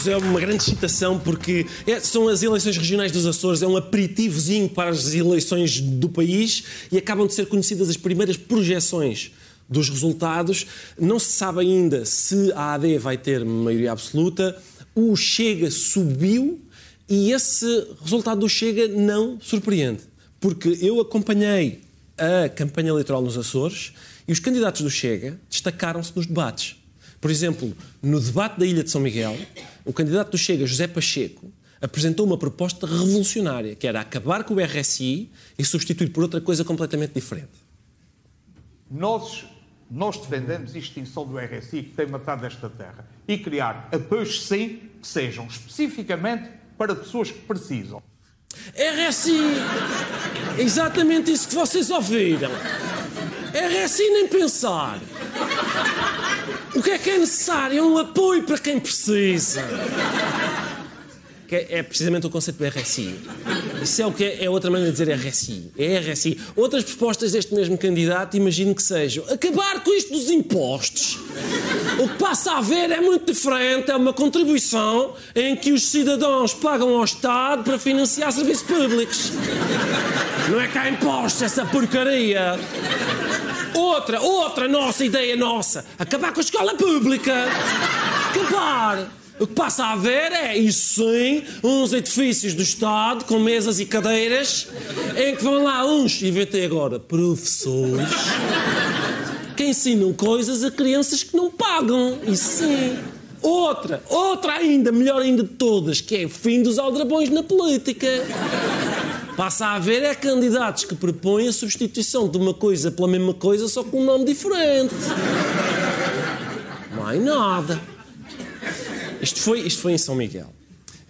Bem-vindos. É uma grande excitação porque é- são as eleições regionais dos Açores, é um aperitivozinho para as eleições do país e acabam de ser conhecidas as primeiras projeções dos resultados. Não se sabe ainda se a AD vai ter maioria absoluta. O Chega subiu e esse resultado do Chega não surpreende, porque eu acompanhei a campanha eleitoral nos Açores e os candidatos do Chega destacaram-se nos debates. Por exemplo, no debate da Ilha de São Miguel, o candidato do Chega, José Pacheco, apresentou uma proposta revolucionária, que era acabar com o RSI e substituir por outra coisa completamente diferente. Nós, nós defendemos a extinção do RSI que tem matado esta terra e criar apoios, sim, que sejam especificamente para pessoas que precisam. RSI! Exatamente isso que vocês ouviram. RSI nem pensar. O que é que é necessário? É um apoio para quem precisa. Que é, é precisamente o conceito do RSI. Isso é o que é, é outra maneira de dizer RSI. É RSI. Outras propostas deste mesmo candidato, imagino que sejam acabar com isto dos impostos. O que passa a haver é muito diferente. É uma contribuição em que os cidadãos pagam ao Estado para financiar serviços públicos. Não é cá impostos, essa porcaria. Outra, outra nossa ideia nossa. Acabar com a escola pública. Acabar. O que passa a haver é, isso sim, uns edifícios do Estado com mesas e cadeiras em que vão lá uns, inventei agora, professores que ensinam coisas a crianças que não pagam. Isso sim. Outra, outra ainda, melhor ainda de todas, que é o fim dos aldrabões na política. Passa a haver é candidatos que propõem a substituição de uma coisa pela mesma coisa, só com um nome diferente. Mais nada. Isto foi, isto foi em São Miguel.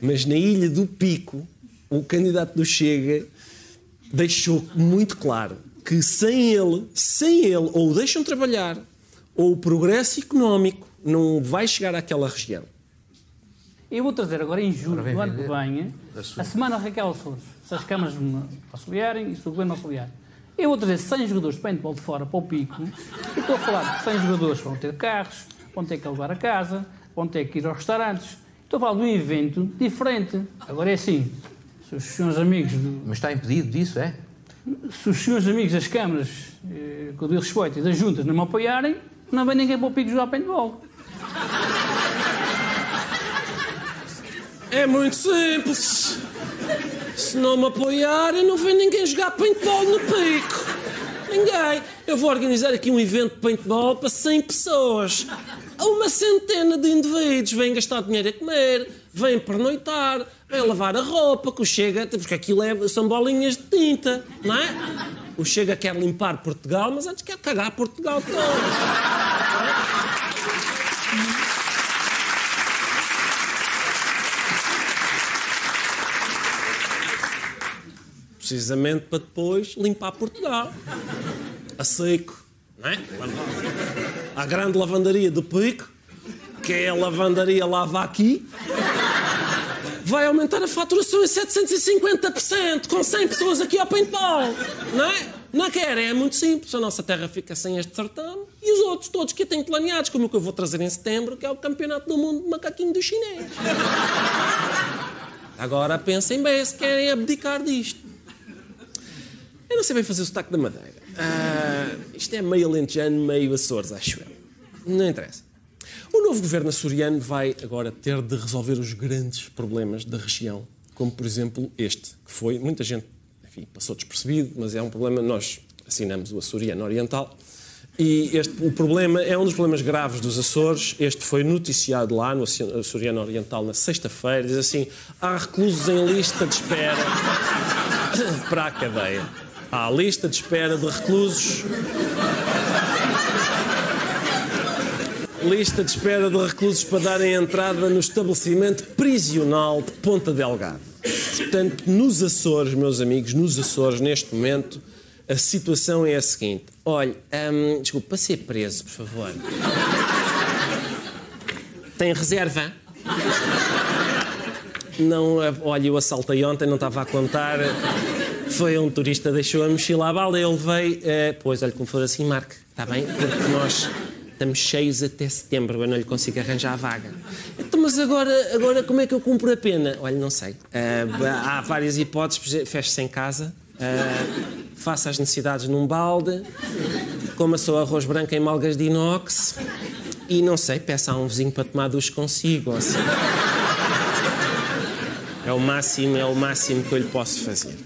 Mas na Ilha do Pico, o candidato do Chega deixou muito claro que sem ele, sem ele, ou o deixam trabalhar, ou o progresso económico não vai chegar àquela região. Eu vou trazer agora em julho do ano que vem a Semana Raquel Açores. Se as câmaras me auxiliarem e se o governo auxiliar. Eu vou trazer 100 jogadores de paintball de fora para o pico e estou a falar de 100 jogadores que vão ter carros, vão ter que levar a casa, vão ter que ir aos restaurantes. Estou a falar de um evento diferente. Agora é assim, se os senhores amigos do, Mas está impedido disso, é? se os senhores amigos das câmaras, eh, com o devido respeito, e das juntas não me apoiarem, não vem ninguém para o pico jogar paintball. É muito simples. Se não me apoiarem, não vem ninguém jogar paintball no pico. Ninguém. Eu vou organizar aqui um evento de paintball para 100 pessoas. Uma centena de indivíduos vêm gastar dinheiro a comer, vêm pernoitar, vêm lavar a roupa, que o Chega, porque aquilo é, são bolinhas de tinta, não é? O Chega quer limpar Portugal, mas antes quer cagar Portugal todo. Precisamente para depois limpar Portugal. A seco, não é? A grande lavandaria do Pico, que é a lavandaria Lava Aqui, vai aumentar a faturação em 750%, com 100 pessoas aqui ao paintball, não é? Não quer, é muito simples. A nossa terra fica sem este certame e os outros todos que têm planeados, como o que eu vou trazer em setembro, que é o Campeonato do Mundo de Macaquinho do Chinês. Agora pensem bem se querem abdicar disto. Eu não sei bem fazer o sotaque da Madeira. Ah, isto é meio alentejano, meio Açores, acho eu. Não interessa. O novo governo açoriano vai agora ter de resolver os grandes problemas da região, como por exemplo este, que foi, muita gente, enfim, passou despercebido, mas é um problema, nós assinamos o açoriano oriental, E este, o problema é um dos problemas graves dos Açores. Este foi noticiado lá no Açoriano Oriental na sexta-feira. Diz assim: há reclusos em lista de espera para a cadeia. Há lista de espera de reclusos. Lista de espera de reclusos para darem entrada no estabelecimento prisional de Ponta Delgado. Portanto, nos Açores, meus amigos, nos Açores, neste momento, a situação é a seguinte. Olha, hum, desculpe, para ser preso, por favor. Tem reserva? Não, olha, eu assaltei ontem, não estava a contar. Foi um turista, deixou a mochila à bala, eu levei. Eh, pois, olha, como for assim, marque, está bem? Porque nós estamos cheios até setembro, eu não lhe consigo arranjar a vaga. Então, mas agora, agora como é que eu cumpro a pena? Olha, não sei. Uh, há várias hipóteses, feche-se em casa, uh, faça as necessidades num balde, coma só arroz branco em malgas de inox e, não sei, peça a um vizinho para tomar duche consigo. Assim. É o máximo, é o máximo que eu lhe posso fazer.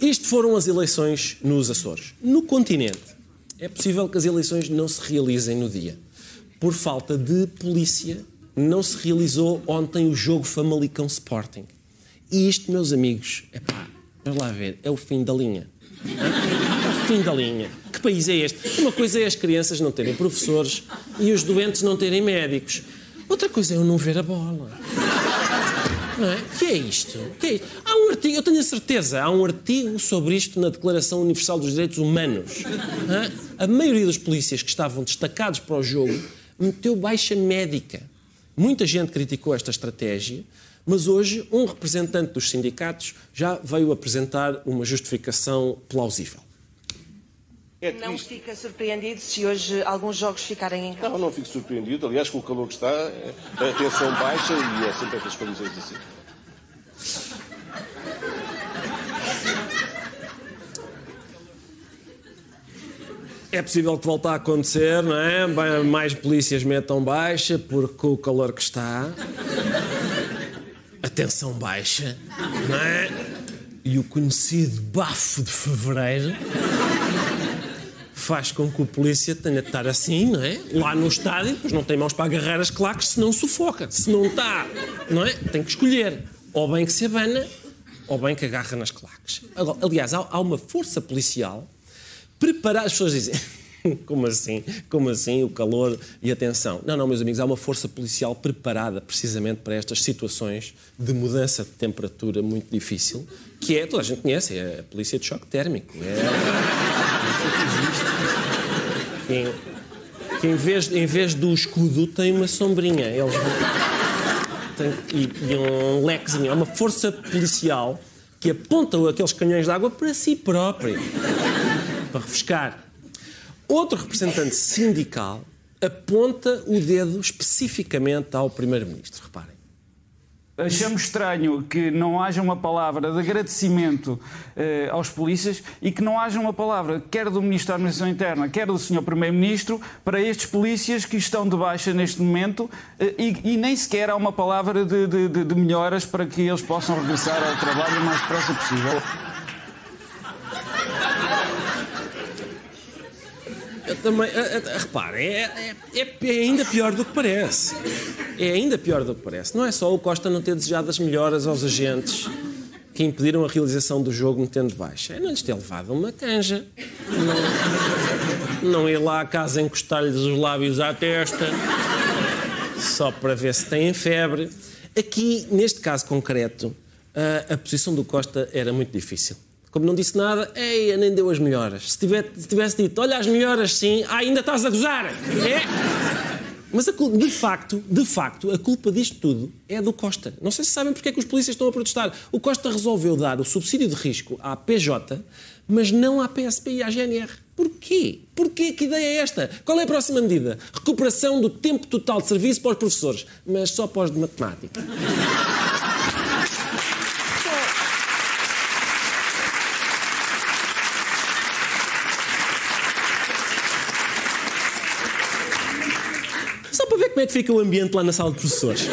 Isto foram as eleições nos Açores. No continente, é possível que as eleições não se realizem no dia. Por falta de polícia, não se realizou ontem o jogo Famalicão Sporting. E isto, meus amigos, é pá, vamos lá ver, é o fim da linha. É o fim da linha. Que país é este? Uma coisa é as crianças não terem professores e os doentes não terem médicos. Outra coisa é eu não ver a bola. Não é? Que é isto? que é isto? Há um artigo, eu tenho a certeza, há um artigo sobre isto na Declaração Universal dos Direitos Humanos. A maioria dos polícias que estavam destacados para o jogo meteu baixa médica. Muita gente criticou esta estratégia, mas hoje um representante dos sindicatos já veio apresentar uma justificação plausível. É não fica surpreendido se hoje alguns jogos ficarem em casa? Não, não fico surpreendido. Aliás, com o calor que está, a tensão baixa e é sempre estas condições assim. É possível que volte a acontecer, não é? Mais polícias metam baixa, porque com o calor que está. A tensão baixa, não é? E o conhecido bafo de fevereiro faz com que o polícia tenha de estar assim, não é? Lá no estádio, pois não tem mãos para agarrar as claques, senão sufoca. Se não está, não é? Tem que escolher. Ou bem que se abana, ou bem que agarra nas claques. Aliás, há, uma força policial preparada. As pessoas dizem. Como assim? Como assim? O calor e a tensão. Não, não, meus amigos, há uma força policial preparada precisamente para estas situações de mudança de temperatura muito difícil, que é, toda a gente conhece, é a polícia de choque térmico. É que, que em, vez, em vez do escudo tem uma sombrinha. Eles tem, e, e um lequezinho. É uma força policial que aponta aqueles canhões de água para si própria, para refrescar. Outro representante sindical aponta o dedo especificamente ao Primeiro-Ministro. Reparem. Achamos estranho que não haja uma palavra de agradecimento eh, aos polícias e que não haja uma palavra, quer do Ministro da Administração Interna, quer do Sr. Primeiro-Ministro, para estes polícias que estão de baixa neste momento eh, e, e, nem sequer há uma palavra de, de, de melhoras para que eles possam regressar ao trabalho o mais depressa possível. Eu também. Reparem, é, é, é, ainda pior do que parece. É ainda pior do que parece. Não é só o Costa não ter desejado as melhoras aos agentes que impediram a realização do jogo metendo baixa. É não lhes ter levado uma canja. Não, não ir lá à casa encostar-lhes os lábios à testa só para ver se têm febre. Aqui, neste caso concreto, a, a posição do Costa era muito difícil. Como não disse nada, ei, nem deu as melhoras. Se, tiver, se tivesse dito, olha as melhoras sim, ah, ainda estás a gozar. É? Mas a, de facto, de facto, a culpa disto tudo é do Costa. Não sei se sabem porque é que os polícias estão a protestar. O Costa resolveu dar o subsídio de risco à PJ, mas não à PSP e à GNR. Porquê? Porquê? Que ideia é esta? Qual é a próxima medida? Recuperação do tempo total de serviço para os professores, mas só para os de matemática. Como é que fica o ambiente lá na sala de professores.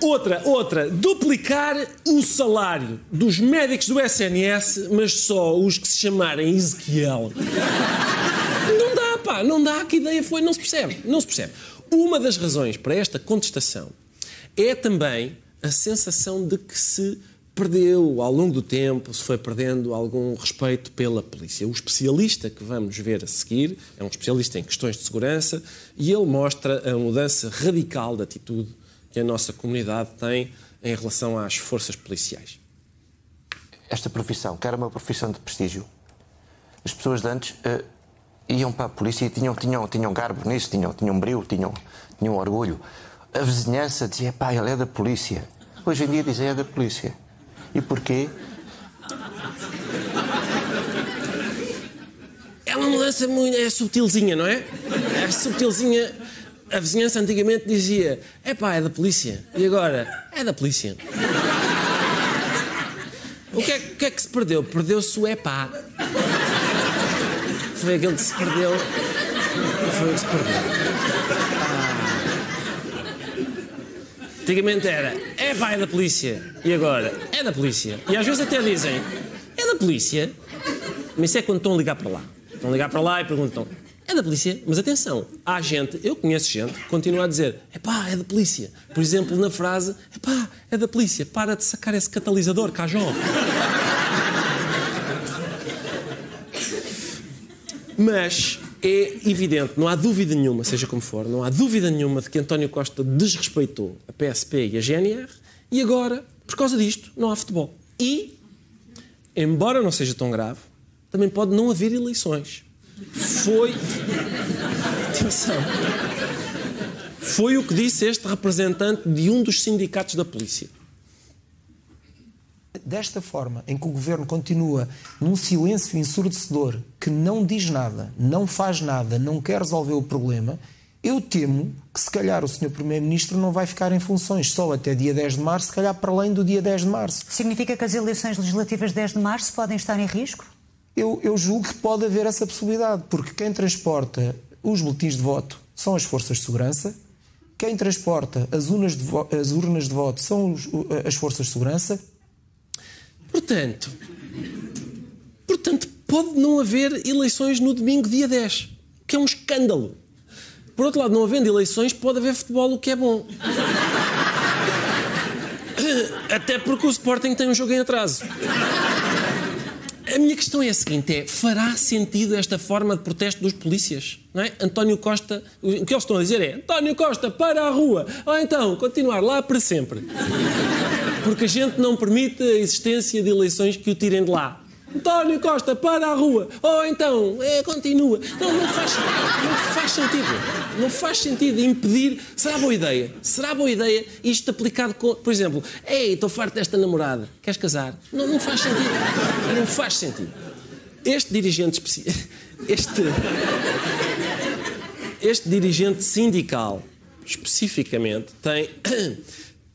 Outra, outra, duplicar o salário dos médicos do SNS, mas só os que se chamarem Ezequiel. Epá, não dá, que ideia foi, não se percebe, não se percebe. Uma das razões para esta contestação é também a sensação de que se perdeu ao longo do tempo, se foi perdendo algum respeito pela polícia. O especialista que vamos ver a seguir é um especialista em questões de segurança e ele mostra a mudança radical de atitude que a nossa comunidade tem em relação às forças policiais. Esta profissão, que era uma profissão de prestígio, as pessoas de antes uh, iam para a polícia e tinham, tinham, tinham garbo nisso, tinham, tinham brilho, tinham, tinham orgulho. A vizinhança dizia, pá, ele é da polícia. Hoje em dia dizem, é da polícia. E porquê? É uma mudança muito é subtilzinha, não é? É subtilzinha. A vizinhança antigamente dizia: é pá, é da polícia. E agora? É da polícia. O que é, que, é que se perdeu? Perdeu-se o epá. Foi aquele que se perdeu. Foi o que se perdeu. Ah. Antigamente era, é pá, é da polícia. E agora? É da polícia. E às vezes até dizem, é da polícia. Mas isso é quando estão a ligar para lá. Estão a ligar para lá e perguntam, é da polícia, mas atenção, há gente, eu conheço gente, que continua a dizer, é pá, é da polícia. Por exemplo, na frase, é pá, é da polícia, para de sacar esse catalisador, cajó. Mas é evidente, não há dúvida nenhuma, seja como for, não há dúvida nenhuma de que António Costa desrespeitou a PSP e a GNR e agora, por causa disto, não há futebol. E, embora não seja tão grave, também pode não haver eleições foi. Atenção. Foi o que disse este representante de um dos sindicatos da polícia. Desta forma, em que o governo continua num silêncio ensurdecedor, que não diz nada, não faz nada, não quer resolver o problema, eu temo que se calhar o Sr. Primeiro-Ministro não vai ficar em funções só até dia 10 de março, se calhar para além do dia 10 de março. Significa que as eleições legislativas de 10 de março podem estar em risco? eu, eu julgo que pode haver essa possibilidade, porque quem transporta os boletins de voto são as forças de segurança, quem transporta as urnas de, voto, as urnas de voto são os, as forças de segurança. Portanto, portanto, pode não haver eleições no domingo, dia 10, que é um escândalo. Por outro lado, não havendo eleições, pode haver futebol, o que é bom. Até porque o Sporting tem um jogo em atraso. A minha questão é a seguinte: é, fará sentido esta forma de protesto dos polícias? Não é? António Costa, o que eles estão a dizer é António Costa, para a rua, ou então continuar lá para sempre. Porque a gente não permite a existência de eleições que o tirem de lá. António Costa, para a rua. Ou então, é, continua. Não, não faz, não faz sentido. Não faz sentido impedir. Será boa ideia? Será boa ideia isto aplicado com. Por exemplo, ei, estou farto desta namorada. Queres casar? Não, não faz sentido. Não faz sentido. Este dirigente. Este. Este dirigente sindical, especificamente, tem,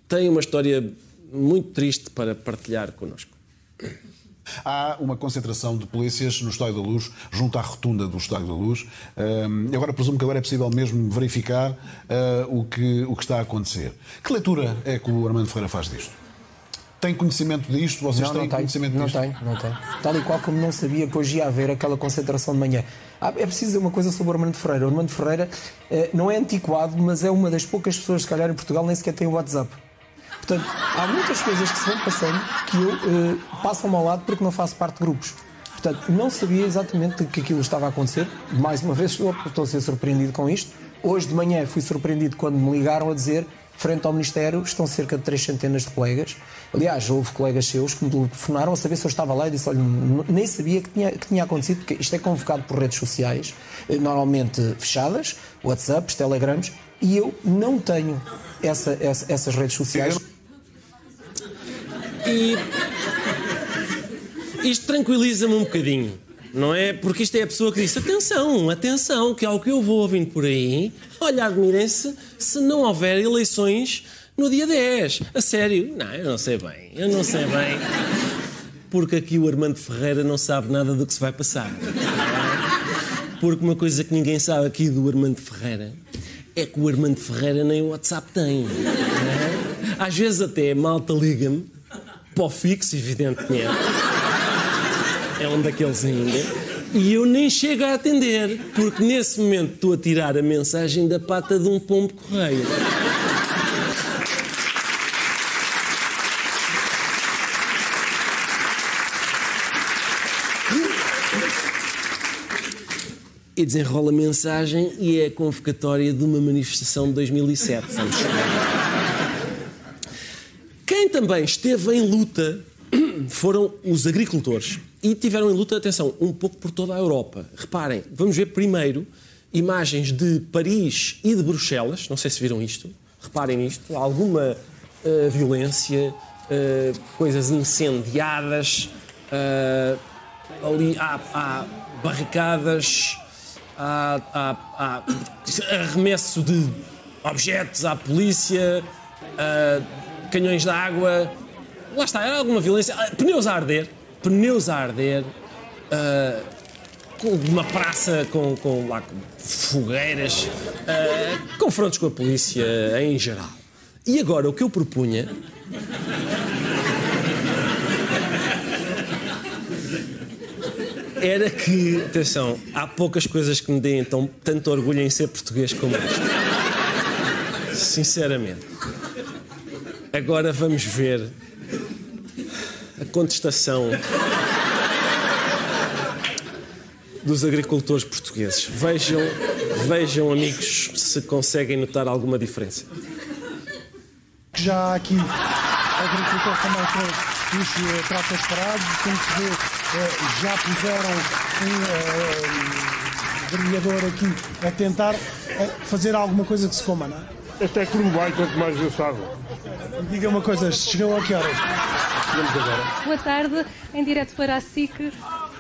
tem uma história muito triste para partilhar connosco. Há uma concentração de polícias no Estádio da Luz, junto à rotunda do Estádio da Luz. Uh, agora presumo que agora é possível mesmo verificar uh, o, que, o que está a acontecer. Que leitura é que o Armando Ferreira faz disto? Tem conhecimento disto? Vocês não, têm não tenho, conhecimento não disto? Não tenho, não tenho. Tal e qual como não sabia que hoje ia haver aquela concentração de manhã. Ah, é preciso dizer uma coisa sobre o Armando Ferreira. O Armando Ferreira eh, não é antiquado, mas é uma das poucas pessoas, se calhar, em Portugal nem sequer tem o WhatsApp. Portanto, há muitas coisas que se vão passando que eu uh, passam ao lado porque não faço parte de grupos. Portanto, não sabia exatamente que aquilo estava a acontecer. Mais uma vez, estou, estou a ser surpreendido com isto. Hoje de manhã fui surpreendido quando me ligaram a dizer frente ao Ministério estão cerca de três centenas de colegas. Aliás, houve colegas seus que me telefonaram a saber se eu estava lá e disse: olha, nem sabia que tinha, que tinha acontecido, porque isto é convocado por redes sociais, eh, normalmente fechadas, WhatsApps, Telegrams, e eu não tenho essa, essa, essas redes sociais. E isto tranquiliza-me um bocadinho, não é? Porque isto é a pessoa que disse: atenção, atenção, que é o que eu vou ouvindo por aí. Olha, admirem-se se não houver eleições no dia 10. A sério? Não, eu não sei bem, eu não sei bem. Porque aqui o Armando Ferreira não sabe nada do que se vai passar. Porque uma coisa que ninguém sabe aqui do Armando Ferreira é que o Armando Ferreira nem o WhatsApp tem. É? Às vezes até malta liga-me fixo, evidentemente. É um daqueles ainda. E eu nem chego a atender, porque nesse momento estou a tirar a mensagem da pata de um pombo correio. E desenrola a mensagem e é a convocatória de uma manifestação de 2007. Vamos Quem também esteve em luta foram os agricultores. E tiveram em luta, atenção, um pouco por toda a Europa. Reparem, vamos ver primeiro imagens de Paris e de Bruxelas. Não sei se viram isto. Reparem nisto. Alguma uh, violência, uh, coisas incendiadas. Uh, ali há, há barricadas, há, há, há, arremesso de objetos à polícia, canhões de água. Lá está, há alguma violência. Pneus a arder pneus a arder, uh, uma praça com, com, lá, fogueiras, uh, confrontos com a polícia em geral. E agora o que eu propunha. Era que, atenção, há poucas coisas que me deem tão, tanto orgulho em ser português como esta. Sinceramente. Agora vamos ver a contestação dos agricultores portugueses. Vejam, vejam, amigos, se conseguem notar alguma diferença. Já há aqui agricultores também com os uh, tratos parados, como se vê, já puseram um uh, aqui a tentar fazer alguma coisa que se coma, não é? Até que não vai, quanto mais eu sabe. Diga uma coisa, chegou a que horas? agora. Boa tarde, em direto para a SIC.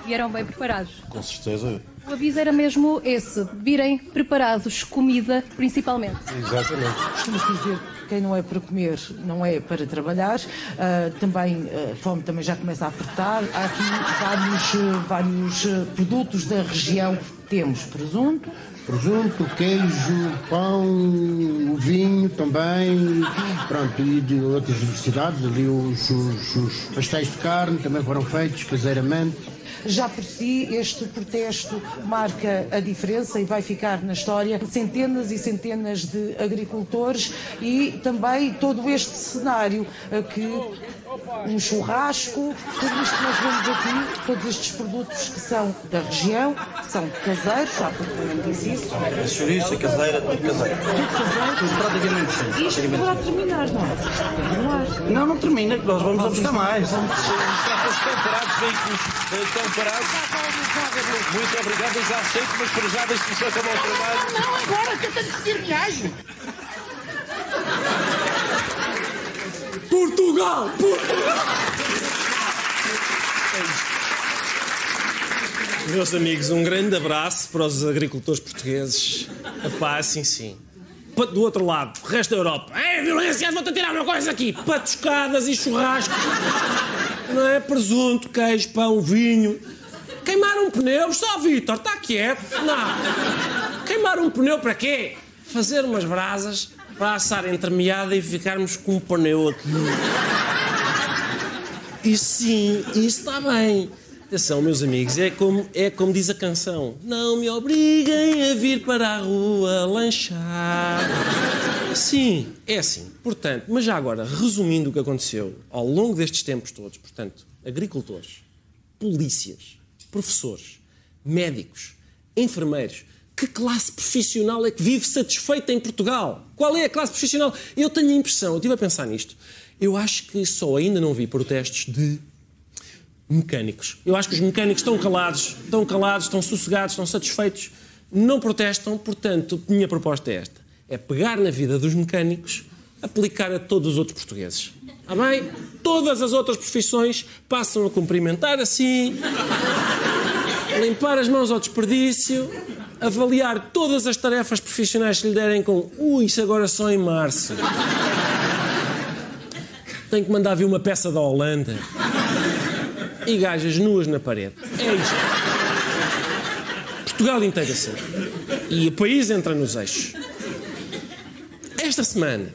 Vieram bem preparados? Com certeza. O aviso era mesmo esse: virem preparados, comida principalmente. Exatamente. Costumo dizer que quem não é para comer não é para trabalhar. Uh, também a uh, fome também já começa a apertar. Há aqui vários, uh, vários produtos da região. Temos presunto, presunto, queijo, pão, o vinho também, pronto, e de outras necessidades, ali os, os, os pastéis de carne também foram feitos caseiramente. Já por si, este protesto marca a diferença e vai ficar na história. Centenas e centenas de agricultores e também todo este cenário que um churrasco, tudo isto que nós vemos aqui, todos estes produtos que são da região, são caseiros, já não disse isso. A chouriça, caseira, tudo caseiro. Tudo caseiro? Tudo praticamente sim. Isto poderá terminar, não é? Não, não termina, nós vamos a buscar mais. Parados, veículos estão parados. Muito obrigado, eu já aceito, mas para já deixe-me só acabar o trabalho. Não, agora, que eu tenho que seguir viagem. Portugal! Portugal! Meus amigos, um grande abraço para os agricultores portugueses. Epá, sim, sim. Do outro lado, o resto da Europa. É violência, vou-te tirar uma coisa aqui. Patuscadas e churrascos. Não é? Presunto, queijo, pão, vinho. Queimar um pneu, só Vitor, está quieto. Não. Queimar um pneu para quê? Fazer umas brasas para assar entremeada e ficarmos com um pneu aqui. E sim, isso está bem. Atenção, meus amigos, é como, é como diz a canção: Não me obriguem a vir para a rua lanchar. Sim, é assim. Portanto, mas já agora, resumindo o que aconteceu ao longo destes tempos todos, portanto, agricultores, polícias, professores, médicos, enfermeiros, que classe profissional é que vive satisfeita em Portugal? Qual é a classe profissional? Eu tenho a impressão, eu estive a pensar nisto, eu acho que só ainda não vi protestos de mecânicos. Eu acho que os mecânicos estão calados, estão calados, estão sossegados, estão satisfeitos, não protestam, portanto, minha proposta é esta: é pegar na vida dos mecânicos, aplicar a todos os outros portugueses. Está bem? Todas as outras profissões passam a cumprimentar assim, limpar as mãos ao desperdício, avaliar todas as tarefas profissionais que lhe derem com ui, isso agora só em março. Tenho que mandar vir uma peça da Holanda. E gajas nuas na parede. É isto. Portugal inteiro assim. E o país entra nos eixos. Esta semana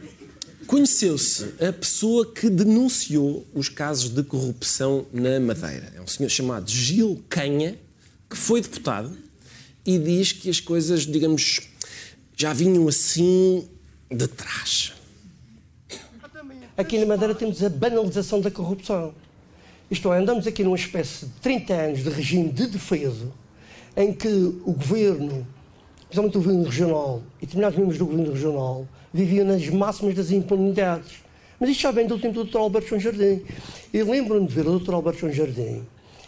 conheceu-se a pessoa que denunciou os casos de corrupção na Madeira. É um senhor chamado Gil Canha, que foi deputado e diz que as coisas, digamos, já vinham assim de trás. Aqui na Madeira temos a banalização da corrupção. Isto é, andamos aqui numa espécie de 30 anos de regime de defesa em que o governo, principalmente o governo regional e determinados membros do governo regional, viviam nas máximas das impunidades. Mas isto já vem do tempo do Dr. Alberto João Jardim. E lembro-me de ver o Dr. Alberto João Jardim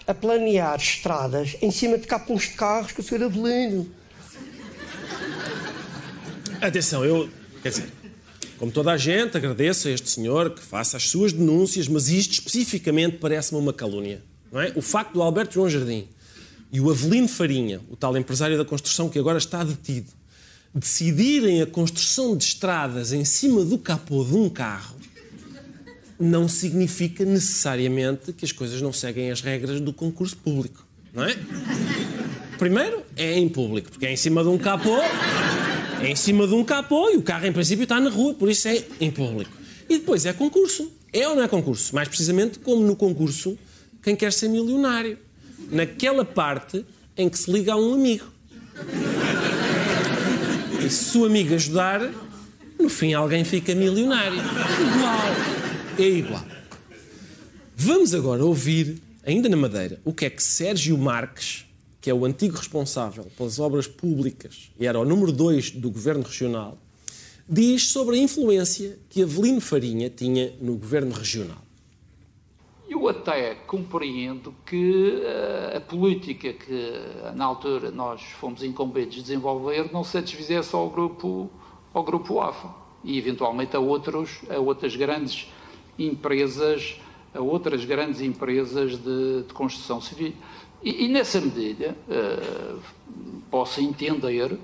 a planear estradas em cima de capões de carros com o Sr. Avelino. Atenção, eu. Quer dizer, como toda a gente, agradeço a este senhor que faça as suas denúncias, mas isto especificamente parece-me uma calúnia. Não é? O facto do Alberto João Jardim e o Avelino Farinha, o tal empresário da construção que agora está detido, decidirem a construção de estradas em cima do capô de um carro, não significa necessariamente que as coisas não seguem as regras do concurso público, não é? Primeiro, é em público, porque é em cima de um capô, é em cima de um capô e o carro em princípio está na rua, por isso é em público. E depois é concurso. É ou não é concurso? Mais precisamente como no concurso, quem quer ser milionário. Naquela parte em que se liga a um amigo. E se o amigo ajudar, no fim alguém fica milionário. Igual. É igual. Vamos agora ouvir, ainda na Madeira, o que é que Sérgio Marques, que é o antigo responsável pelas obras públicas e era o número 2 do governo regional, diz sobre a influência que Avelino Farinha tinha no governo regional. Eu até compreendo que uh, a política que na altura nós fomos incumbentes de desenvolver não satisfizesse ao grupo, ao grupo AFA e eventualmente a, outros, a outras grandes empresas, a outras grandes empresas de, de construção civil. E, e nessa medida uh, posso entender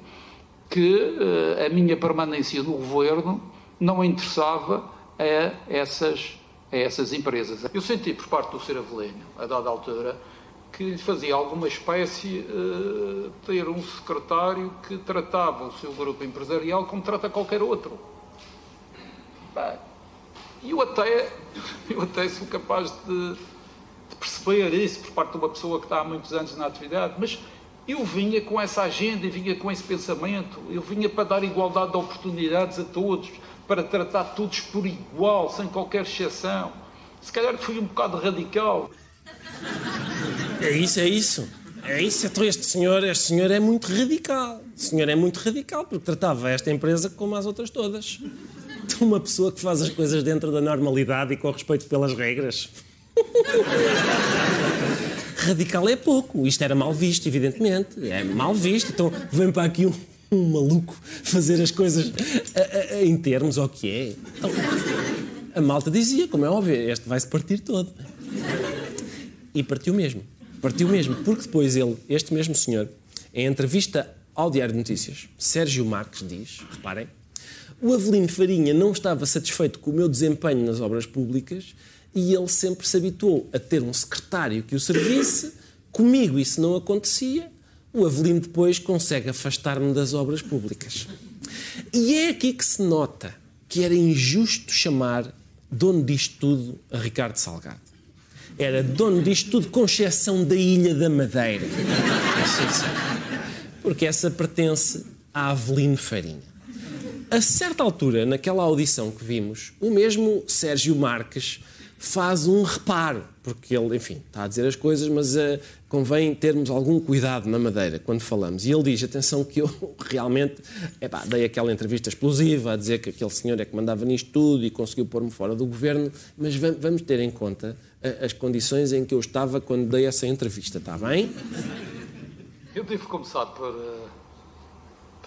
que a minha permanência no governo não interessava a essas a essas empresas. Eu senti por parte do Sr. Avelino, a dada altura, que fazia alguma espécie uh, ter um secretário que tratava o seu grupo empresarial como trata qualquer outro. E eu até, eu até sou capaz de, de perceber isso por parte de uma pessoa que está há muitos anos na atividade, mas eu vinha com essa agenda e vinha com esse pensamento, eu vinha para dar igualdade de oportunidades a todos, para tratar todos por igual, sem qualquer exceção. Se calhar fui um bocado radical. É isso, é isso. É isso, então este senhor, este senhor é muito radical. O senhor é muito radical porque tratava esta empresa como as outras todas. Uma pessoa que faz as coisas dentro da normalidade e com respeito pelas regras. Radical é pouco. Isto era mal visto, evidentemente. É mal visto. Então vem para aqui um, um maluco fazer as coisas a, a, em termos ao que é. Então, a malta dizia, como é óbvio, este vai-se partir todo. E partiu mesmo. Partiu mesmo, porque depois ele, este mesmo senhor, em entrevista ao Diário de Notícias, Sérgio Marques diz, reparem, o Avelino Farinha não estava satisfeito com o meu desempenho nas obras públicas e ele sempre se habituou a ter um secretário que o servisse. Comigo isso não acontecia. O Avelino depois consegue afastar-me das obras públicas. E é aqui que se nota que era injusto chamar dono disto tudo a Ricardo Salgado. Era dono disto tudo, com exceção da Ilha da Madeira. Porque essa pertence a Avelino Farinha. A certa altura, naquela audição que vimos, o mesmo Sérgio Marques faz um reparo, porque ele, enfim, está a dizer as coisas, mas uh, convém termos algum cuidado na Madeira quando falamos. E ele diz: atenção, que eu realmente epá, dei aquela entrevista explosiva a dizer que aquele senhor é que mandava nisto tudo e conseguiu pôr-me fora do governo, mas vamos ter em conta uh, as condições em que eu estava quando dei essa entrevista, está bem? Eu devo começar por. Uh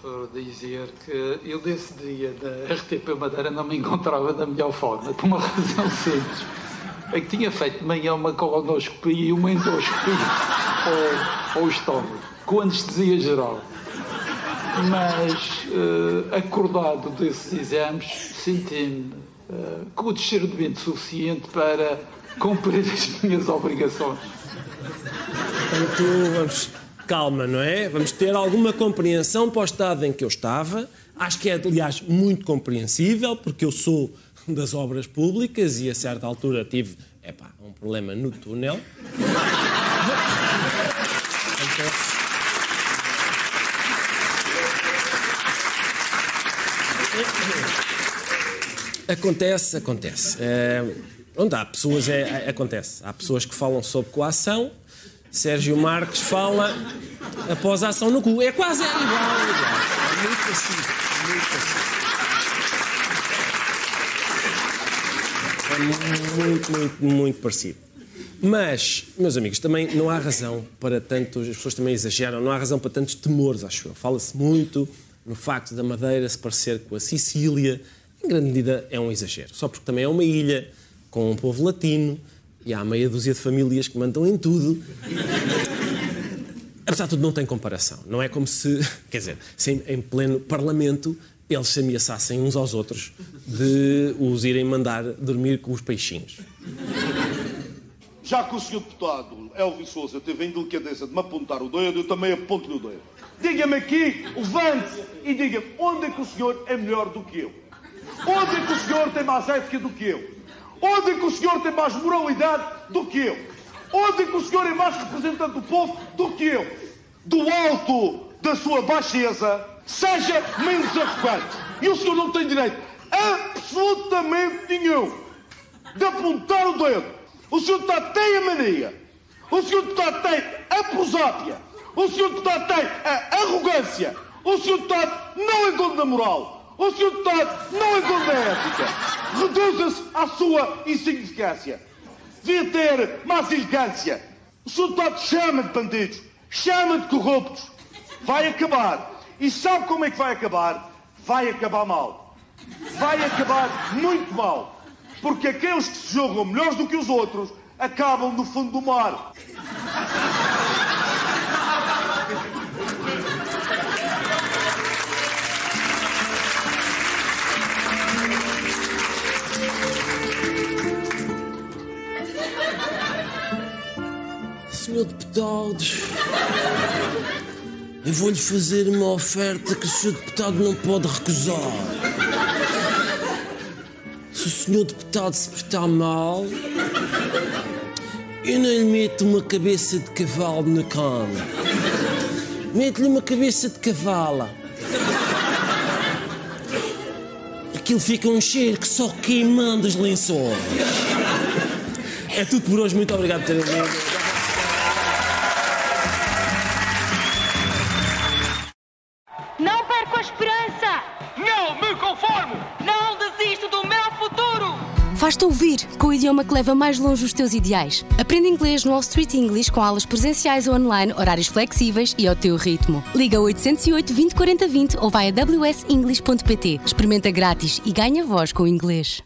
por dizer que eu desse dia da RTP Madeira não me encontrava da melhor forma, por uma razão simples. É que tinha feito de manhã uma colonoscopia e uma endoscopia ao, ao estômago, com anestesia geral. Mas, uh, acordado desses exames, senti-me uh, com o discernimento suficiente para cumprir as minhas obrigações. Portanto, vamos calma, não é? Vamos ter alguma compreensão para o estado em que eu estava. Acho que é, aliás, muito compreensível, porque eu sou das obras públicas e a certa altura tive epá, um problema no túnel. Acontece, acontece. É, onde há pessoas, é, é- acontece. Há pessoas que falam sobre coação. Sérgio Marques fala após a ação no cu. É quase igual, igual. É muito parecido. Muito parecido. É muito, muito, muito parecido. Mas, meus amigos, também não há razão para tantos, as pessoas também exageram, não há razão para tantos temores, acho eu. Fala-se muito no facto da Madeira se parecer com a Sicília. Em grande medida é um exagero. Só porque também é uma ilha com um povo latino e há meia dúzia de famílias que mandam em tudo. Apesar de tudo, não tem comparação. Não é como se, quer dizer, se em, em pleno Parlamento eles se ameaçassem uns aos outros de os irem mandar dormir com os peixinhos. Já que o Sr. Deputado Elvis Souza teve a indelicadeza de me apontar o dedo, eu também aponto-lhe o dedo. Diga-me aqui, levante e diga-me onde é que o senhor é melhor do que eu? Onde é que o senhor tem mais ética do que eu? Onde é que o senhor tem mais moralidade do que eu? Onde é que o senhor é mais representante do povo do que eu? Do alto da sua baixeza, seja menos arrogante. E o senhor não tem direito absolutamente nenhum de apontar o dedo. O senhor deputado tem a mania. O senhor deputado tem a prosápia. O senhor deputado tem a arrogância. O senhor deputado não é dono da moral. O senhor deputado não é dono da ética. Reduza-se à sua insignificância. Devia ter mais elegância. O senhor deputado chama de bandidos. Chama de corruptos. Vai acabar. E sabe como é que vai acabar? Vai acabar mal. Vai acabar muito mal. Porque aqueles que se jogam melhores do que os outros acabam no fundo do mar. Senhor deputado, eu vou-lhe fazer uma oferta que o senhor deputado não pode recusar. Se o senhor deputado se portar mal, eu não lhe meto uma cabeça de cavalo na cama. Meto-lhe uma cabeça de cavala. Aquilo fica um cheiro que só queimando os lençóis. É tudo por hoje. Muito obrigado por terem vindo. Faz-te ouvir com o idioma que leva mais longe os teus ideais. Aprende inglês no All Street English com aulas presenciais ou online, horários flexíveis e ao teu ritmo. Liga 808 20 40 20 ou vai a wsenglish.pt. Experimenta grátis e ganha voz com o inglês.